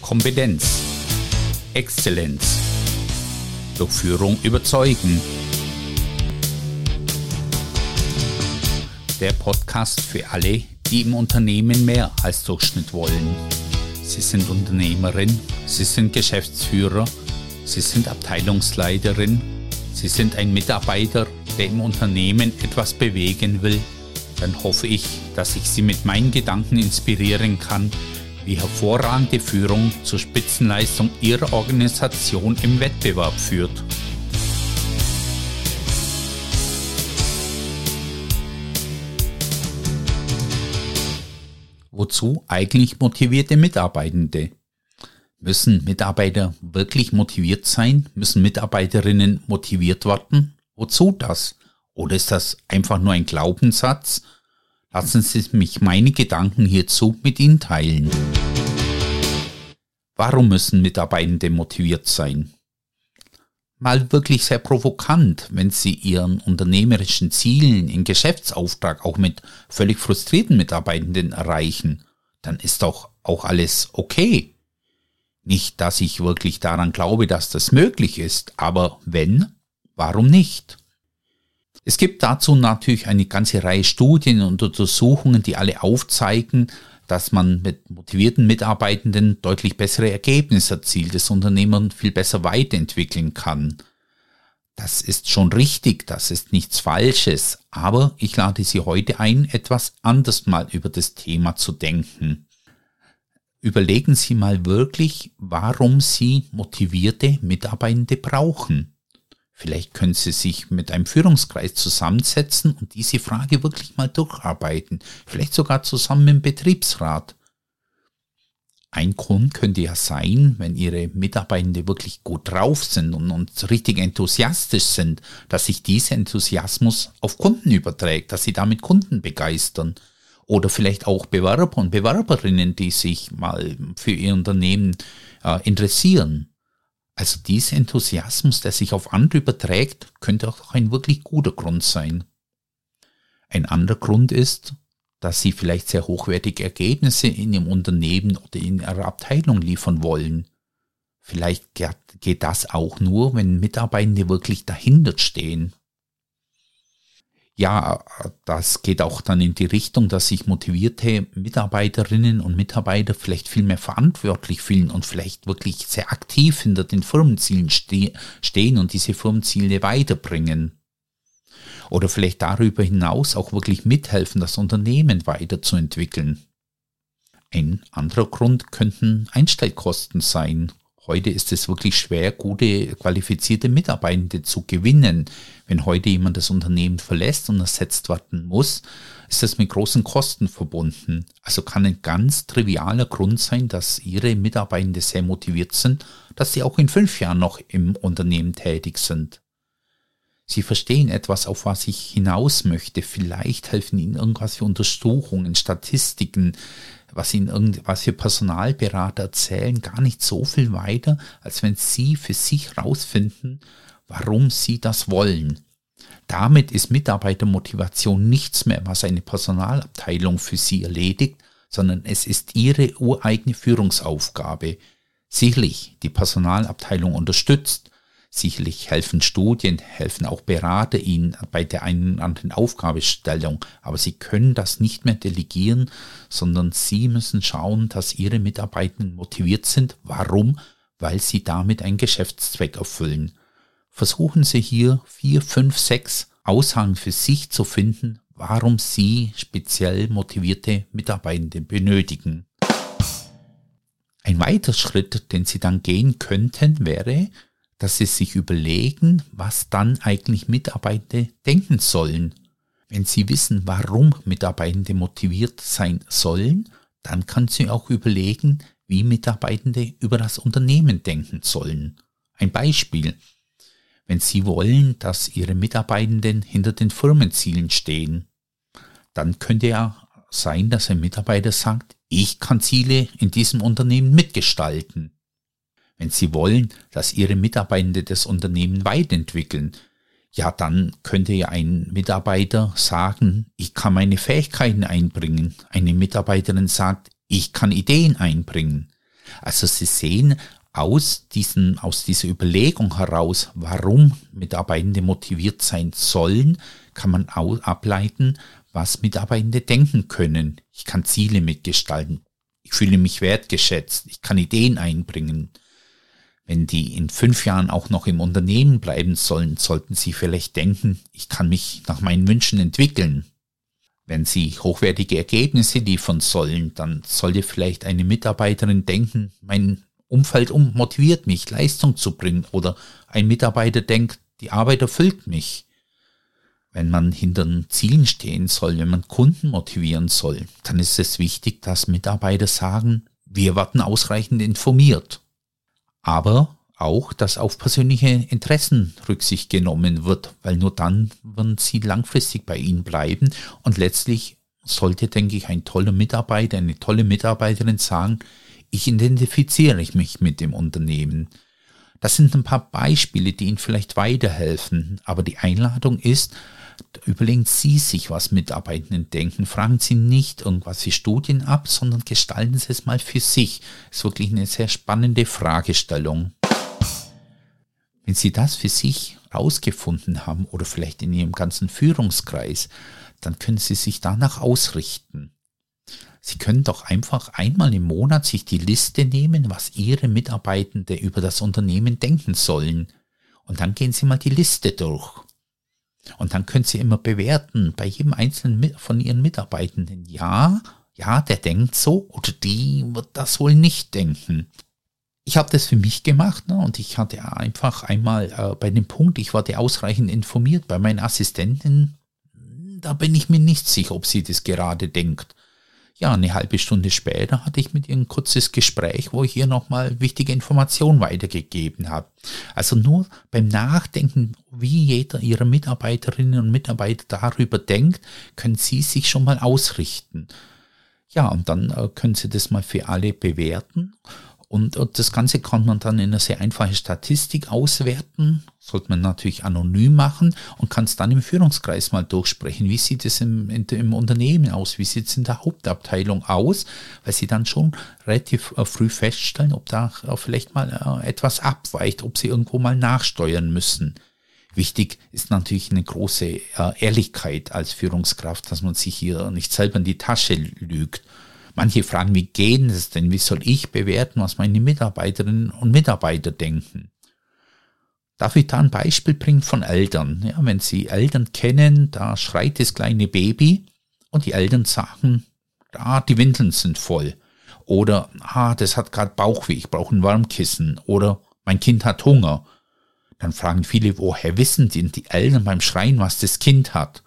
Kompetenz, Exzellenz, durch Führung überzeugen. Der Podcast für alle, die im Unternehmen mehr als Durchschnitt wollen. Sie sind Unternehmerin, Sie sind Geschäftsführer, Sie sind Abteilungsleiterin, Sie sind ein Mitarbeiter, der im Unternehmen etwas bewegen will. Dann hoffe ich, dass ich Sie mit meinen Gedanken inspirieren kann, wie hervorragende Führung zur Spitzenleistung Ihrer Organisation im Wettbewerb führt. Wozu eigentlich motivierte Mitarbeitende? Müssen Mitarbeiter wirklich motiviert sein? Müssen Mitarbeiterinnen motiviert werden? Wozu das? Oder ist das einfach nur ein Glaubenssatz? Lassen Sie mich meine Gedanken hierzu mit Ihnen teilen. Warum müssen Mitarbeitende motiviert sein? Mal wirklich sehr provokant, wenn Sie Ihren unternehmerischen Zielen im Geschäftsauftrag auch mit völlig frustrierten Mitarbeitenden erreichen, dann ist doch auch alles okay. Nicht, dass ich wirklich daran glaube, dass das möglich ist, aber wenn, warum nicht? Es gibt dazu natürlich eine ganze Reihe Studien und Untersuchungen, die alle aufzeigen, dass man mit motivierten Mitarbeitenden deutlich bessere Ergebnisse erzielt, das Unternehmen viel besser weiterentwickeln kann. Das ist schon richtig, das ist nichts Falsches, aber ich lade Sie heute ein, etwas anders mal über das Thema zu denken. Überlegen Sie mal wirklich, warum Sie motivierte Mitarbeitende brauchen. Vielleicht können Sie sich mit einem Führungskreis zusammensetzen und diese Frage wirklich mal durcharbeiten. Vielleicht sogar zusammen im Betriebsrat. Ein Grund könnte ja sein, wenn Ihre Mitarbeitende wirklich gut drauf sind und, und richtig enthusiastisch sind, dass sich dieser Enthusiasmus auf Kunden überträgt, dass Sie damit Kunden begeistern. Oder vielleicht auch Bewerber und Bewerberinnen, die sich mal für Ihr Unternehmen äh, interessieren. Also dieser Enthusiasmus, der sich auf andere überträgt, könnte auch ein wirklich guter Grund sein. Ein anderer Grund ist, dass sie vielleicht sehr hochwertige Ergebnisse in ihrem Unternehmen oder in ihrer Abteilung liefern wollen. Vielleicht geht das auch nur, wenn Mitarbeitende wirklich dahinter stehen ja, das geht auch dann in die Richtung, dass sich motivierte Mitarbeiterinnen und Mitarbeiter vielleicht viel mehr verantwortlich fühlen und vielleicht wirklich sehr aktiv hinter den Firmenzielen ste stehen und diese Firmenziele weiterbringen. Oder vielleicht darüber hinaus auch wirklich mithelfen, das Unternehmen weiterzuentwickeln. Ein anderer Grund könnten Einstellkosten sein Heute ist es wirklich schwer, gute, qualifizierte Mitarbeitende zu gewinnen. Wenn heute jemand das Unternehmen verlässt und ersetzt werden muss, ist das mit großen Kosten verbunden. Also kann ein ganz trivialer Grund sein, dass Ihre Mitarbeitende sehr motiviert sind, dass sie auch in fünf Jahren noch im Unternehmen tätig sind. Sie verstehen etwas, auf was ich hinaus möchte. Vielleicht helfen Ihnen irgendwas für Untersuchungen, Statistiken, was ihnen irgendwas für Personalberater erzählen, gar nicht so viel weiter, als wenn sie für sich rausfinden, warum sie das wollen. Damit ist Mitarbeitermotivation nichts mehr, was eine Personalabteilung für sie erledigt, sondern es ist ihre ureigene Führungsaufgabe. Sicherlich, die Personalabteilung unterstützt, Sicherlich helfen Studien, helfen auch Berater Ihnen bei der einen oder anderen Aufgabestellung, aber Sie können das nicht mehr delegieren, sondern Sie müssen schauen, dass Ihre Mitarbeitenden motiviert sind. Warum? Weil Sie damit einen Geschäftszweck erfüllen. Versuchen Sie hier vier, fünf, sechs Aussagen für sich zu finden, warum Sie speziell motivierte Mitarbeitende benötigen. Ein weiterer Schritt, den Sie dann gehen könnten, wäre, dass sie sich überlegen, was dann eigentlich Mitarbeiter denken sollen. Wenn sie wissen, warum Mitarbeitende motiviert sein sollen, dann kann sie auch überlegen, wie Mitarbeitende über das Unternehmen denken sollen. Ein Beispiel. Wenn Sie wollen, dass Ihre Mitarbeitenden hinter den Firmenzielen stehen, dann könnte ja sein, dass ein Mitarbeiter sagt, ich kann Ziele in diesem Unternehmen mitgestalten. Wenn Sie wollen, dass Ihre Mitarbeiter das Unternehmen weiterentwickeln, ja, dann könnte ja ein Mitarbeiter sagen, ich kann meine Fähigkeiten einbringen. Eine Mitarbeiterin sagt, ich kann Ideen einbringen. Also Sie sehen aus, diesen, aus dieser Überlegung heraus, warum Mitarbeitende motiviert sein sollen, kann man ableiten, was Mitarbeitende denken können. Ich kann Ziele mitgestalten. Ich fühle mich wertgeschätzt. Ich kann Ideen einbringen. Wenn die in fünf Jahren auch noch im Unternehmen bleiben sollen, sollten sie vielleicht denken, ich kann mich nach meinen Wünschen entwickeln. Wenn sie hochwertige Ergebnisse liefern sollen, dann sollte vielleicht eine Mitarbeiterin denken, mein Umfeld motiviert mich, Leistung zu bringen. Oder ein Mitarbeiter denkt, die Arbeit erfüllt mich wenn man hinter den Zielen stehen soll, wenn man Kunden motivieren soll, dann ist es wichtig, dass Mitarbeiter sagen, wir werden ausreichend informiert. Aber auch, dass auf persönliche Interessen Rücksicht genommen wird, weil nur dann werden sie langfristig bei Ihnen bleiben und letztlich sollte, denke ich, ein toller Mitarbeiter, eine tolle Mitarbeiterin sagen, ich identifiziere mich mit dem Unternehmen. Das sind ein paar Beispiele, die Ihnen vielleicht weiterhelfen, aber die Einladung ist, überlegen Sie sich, was Mitarbeitenden denken. Fragen Sie nicht irgendwas wie Studien ab, sondern gestalten Sie es mal für sich. Das ist wirklich eine sehr spannende Fragestellung. Wenn Sie das für sich rausgefunden haben oder vielleicht in Ihrem ganzen Führungskreis, dann können Sie sich danach ausrichten. Sie können doch einfach einmal im Monat sich die Liste nehmen, was Ihre Mitarbeitende über das Unternehmen denken sollen. Und dann gehen Sie mal die Liste durch. Und dann können Sie immer bewerten bei jedem einzelnen von Ihren Mitarbeitenden. Ja, ja, der denkt so oder die wird das wohl nicht denken. Ich habe das für mich gemacht ne, und ich hatte einfach einmal äh, bei dem Punkt, ich wurde ausreichend informiert bei meinen Assistenten, da bin ich mir nicht sicher, ob sie das gerade denkt. Ja, eine halbe Stunde später hatte ich mit ihr ein kurzes Gespräch, wo ich ihr nochmal wichtige Informationen weitergegeben habe. Also nur beim Nachdenken, wie jeder ihrer Mitarbeiterinnen und Mitarbeiter darüber denkt, können sie sich schon mal ausrichten. Ja, und dann äh, können sie das mal für alle bewerten und, und das Ganze kann man dann in einer sehr einfachen Statistik auswerten. Sollte man natürlich anonym machen und kann es dann im Führungskreis mal durchsprechen. Wie sieht es im, im Unternehmen aus? Wie sieht es in der Hauptabteilung aus? Weil sie dann schon relativ äh, früh feststellen, ob da äh, vielleicht mal äh, etwas abweicht, ob sie irgendwo mal nachsteuern müssen. Wichtig ist natürlich eine große Ehrlichkeit als Führungskraft, dass man sich hier nicht selber in die Tasche lügt Manche fragen, wie geht es denn? Wie soll ich bewerten, was meine Mitarbeiterinnen und Mitarbeiter denken? Darf ich da ein Beispiel bringen von Eltern? Ja, wenn Sie Eltern kennen, da schreit das kleine Baby und die Eltern sagen, ah, die Windeln sind voll. Oder, ah, das hat gerade Bauchweh, ich brauche ein Warmkissen. Oder mein Kind hat Hunger. Dann fragen viele, woher wissen denn die Eltern beim Schreien, was das Kind hat?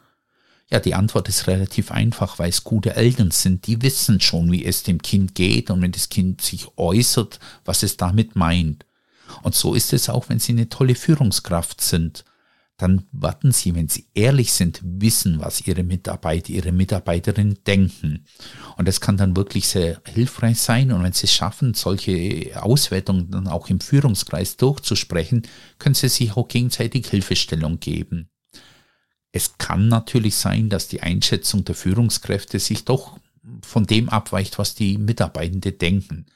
Ja, die Antwort ist relativ einfach, weil es gute Eltern sind. Die wissen schon, wie es dem Kind geht und wenn das Kind sich äußert, was es damit meint. Und so ist es auch, wenn Sie eine tolle Führungskraft sind. Dann warten Sie, wenn Sie ehrlich sind, wissen, was Ihre Mitarbeiter, Ihre Mitarbeiterinnen denken. Und das kann dann wirklich sehr hilfreich sein. Und wenn Sie es schaffen, solche Auswertungen dann auch im Führungskreis durchzusprechen, können Sie sich auch gegenseitig Hilfestellung geben. Es kann natürlich sein, dass die Einschätzung der Führungskräfte sich doch von dem abweicht, was die Mitarbeitende denken.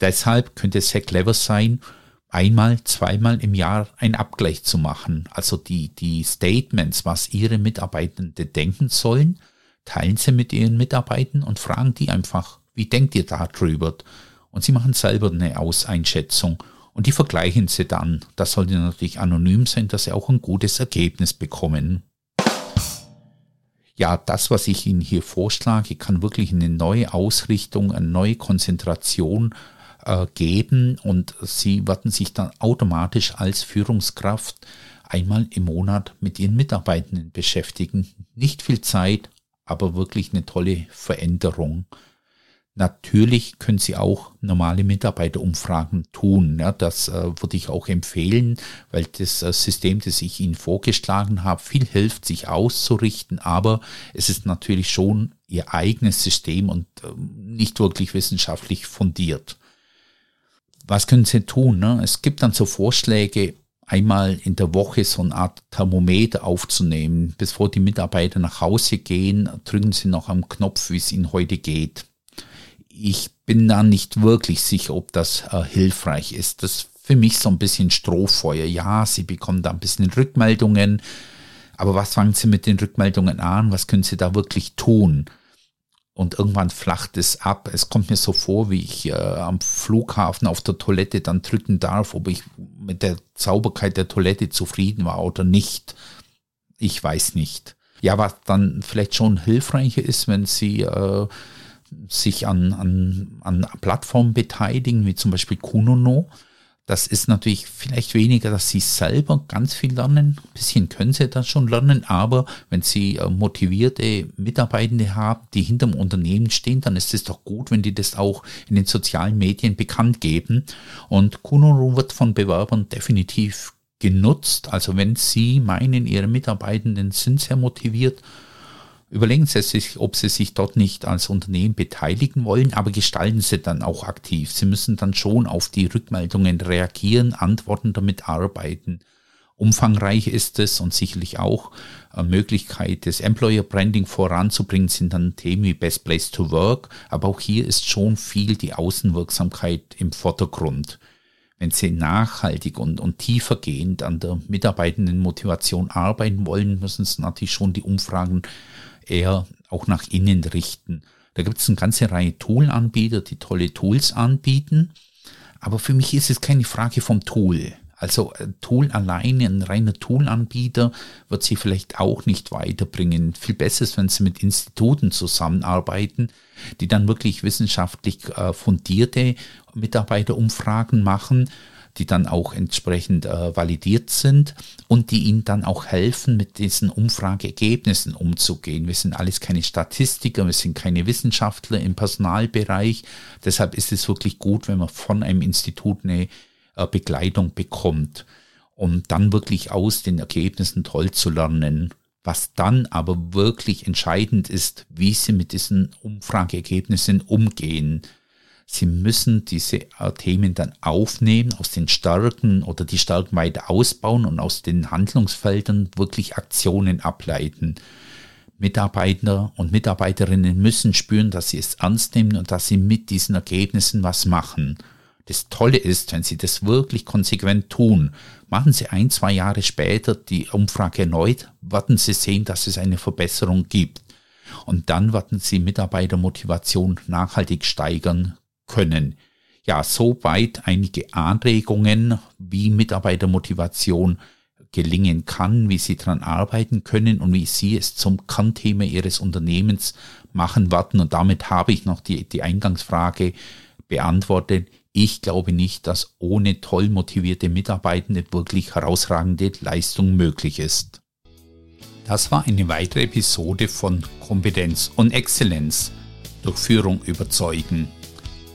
Deshalb könnte es sehr clever sein, einmal, zweimal im Jahr einen Abgleich zu machen. Also die, die Statements, was ihre Mitarbeitende denken sollen, teilen sie mit ihren Mitarbeitern und fragen die einfach, wie denkt ihr darüber? Und sie machen selber eine Auseinschätzung und die vergleichen sie dann. Das sollte natürlich anonym sein, dass sie auch ein gutes Ergebnis bekommen ja, das, was ich Ihnen hier vorschlage, kann wirklich eine neue Ausrichtung, eine neue Konzentration äh, geben und Sie werden sich dann automatisch als Führungskraft einmal im Monat mit Ihren Mitarbeitenden beschäftigen. Nicht viel Zeit, aber wirklich eine tolle Veränderung. Natürlich können Sie auch normale Mitarbeiterumfragen tun. Ja, das äh, würde ich auch empfehlen, weil das äh, System, das ich Ihnen vorgeschlagen habe, viel hilft, sich auszurichten. Aber es ist natürlich schon Ihr eigenes System und äh, nicht wirklich wissenschaftlich fundiert. Was können Sie tun? Ne? Es gibt dann so Vorschläge, einmal in der Woche so eine Art Thermometer aufzunehmen. Bevor die Mitarbeiter nach Hause gehen, drücken Sie noch am Knopf, wie es Ihnen heute geht ich bin da nicht wirklich sicher, ob das äh, hilfreich ist. Das ist für mich so ein bisschen Strohfeuer. Ja, Sie bekommen da ein bisschen Rückmeldungen, aber was fangen Sie mit den Rückmeldungen an? Was können Sie da wirklich tun? Und irgendwann flacht es ab. Es kommt mir so vor, wie ich äh, am Flughafen auf der Toilette dann drücken darf, ob ich mit der Sauberkeit der Toilette zufrieden war oder nicht. Ich weiß nicht. Ja, was dann vielleicht schon hilfreicher ist, wenn Sie äh, sich an, an, an Plattformen beteiligen, wie zum Beispiel Kunono. Das ist natürlich vielleicht weniger, dass sie selber ganz viel lernen. Ein bisschen können sie das schon lernen, aber wenn sie äh, motivierte Mitarbeitende haben, die hinterm Unternehmen stehen, dann ist es doch gut, wenn die das auch in den sozialen Medien bekannt geben. Und Kununu wird von Bewerbern definitiv genutzt. Also wenn sie meinen, ihre Mitarbeitenden sind sehr motiviert, Überlegen Sie sich, ob Sie sich dort nicht als Unternehmen beteiligen wollen, aber gestalten Sie dann auch aktiv. Sie müssen dann schon auf die Rückmeldungen reagieren, antworten, damit arbeiten. Umfangreich ist es und sicherlich auch eine Möglichkeit, das Employer Branding voranzubringen, sind dann Themen wie Best Place to Work, aber auch hier ist schon viel die Außenwirksamkeit im Vordergrund. Wenn Sie nachhaltig und, und tiefergehend an der mitarbeitenden Motivation arbeiten wollen, müssen Sie natürlich schon die Umfragen eher auch nach innen richten. Da gibt es eine ganze Reihe Tool-Anbieter, die tolle Tools anbieten. Aber für mich ist es keine Frage vom Tool. Also ein Tool alleine, ein reiner Tool-Anbieter wird sie vielleicht auch nicht weiterbringen. Viel besser ist, wenn sie mit Instituten zusammenarbeiten, die dann wirklich wissenschaftlich äh, fundierte Mitarbeiterumfragen machen die dann auch entsprechend äh, validiert sind und die ihnen dann auch helfen, mit diesen Umfrageergebnissen umzugehen. Wir sind alles keine Statistiker, wir sind keine Wissenschaftler im Personalbereich. Deshalb ist es wirklich gut, wenn man von einem Institut eine äh, Begleitung bekommt, um dann wirklich aus den Ergebnissen toll zu lernen. Was dann aber wirklich entscheidend ist, wie sie mit diesen Umfrageergebnissen umgehen. Sie müssen diese Themen dann aufnehmen, aus den Stärken oder die Stärken weiter ausbauen und aus den Handlungsfeldern wirklich Aktionen ableiten. Mitarbeiter und Mitarbeiterinnen müssen spüren, dass sie es ernst nehmen und dass sie mit diesen Ergebnissen was machen. Das Tolle ist, wenn Sie das wirklich konsequent tun, machen Sie ein, zwei Jahre später die Umfrage erneut, werden Sie sehen, dass es eine Verbesserung gibt. Und dann werden Sie Mitarbeitermotivation nachhaltig steigern können. Ja, soweit einige Anregungen, wie Mitarbeitermotivation gelingen kann, wie sie daran arbeiten können und wie sie es zum Kernthema ihres Unternehmens machen werden. Und damit habe ich noch die, die Eingangsfrage beantwortet. Ich glaube nicht, dass ohne toll motivierte Mitarbeitende wirklich herausragende Leistung möglich ist. Das war eine weitere Episode von Kompetenz und Exzellenz durch Führung überzeugen.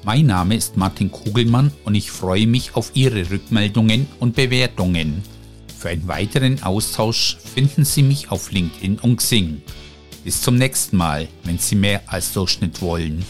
Mein Name ist Martin Kugelmann und ich freue mich auf Ihre Rückmeldungen und Bewertungen. Für einen weiteren Austausch finden Sie mich auf LinkedIn und Xing. Bis zum nächsten Mal, wenn Sie mehr als Durchschnitt wollen.